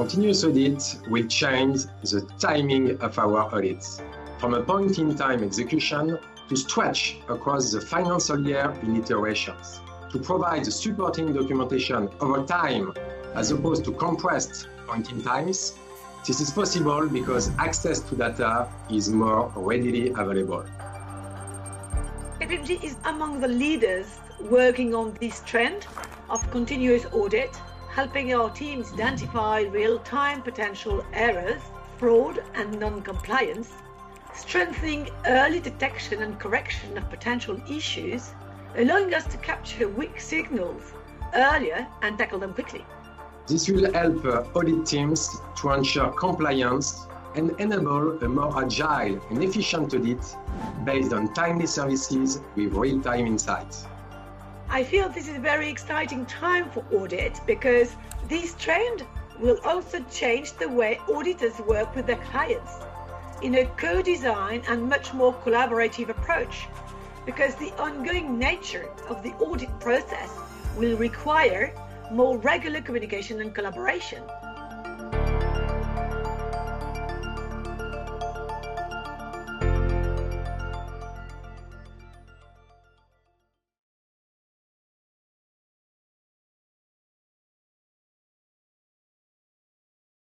Continuous audit will change the timing of our audits from a point in time execution to stretch across the financial year in iterations to provide the supporting documentation over time as opposed to compressed point in times. This is possible because access to data is more readily available. KPMG is among the leaders working on this trend of continuous audit, helping our teams identify real-time potential errors, fraud and non-compliance, strengthening early detection and correction of potential issues, allowing us to capture weak signals earlier and tackle them quickly. This will help uh, audit teams to ensure compliance and enable a more agile and efficient audit based on timely services with real-time insights. I feel this is a very exciting time for audit because this trend will also change the way auditors work with their clients in a co-design and much more collaborative approach because the ongoing nature of the audit process will require more regular communication and collaboration.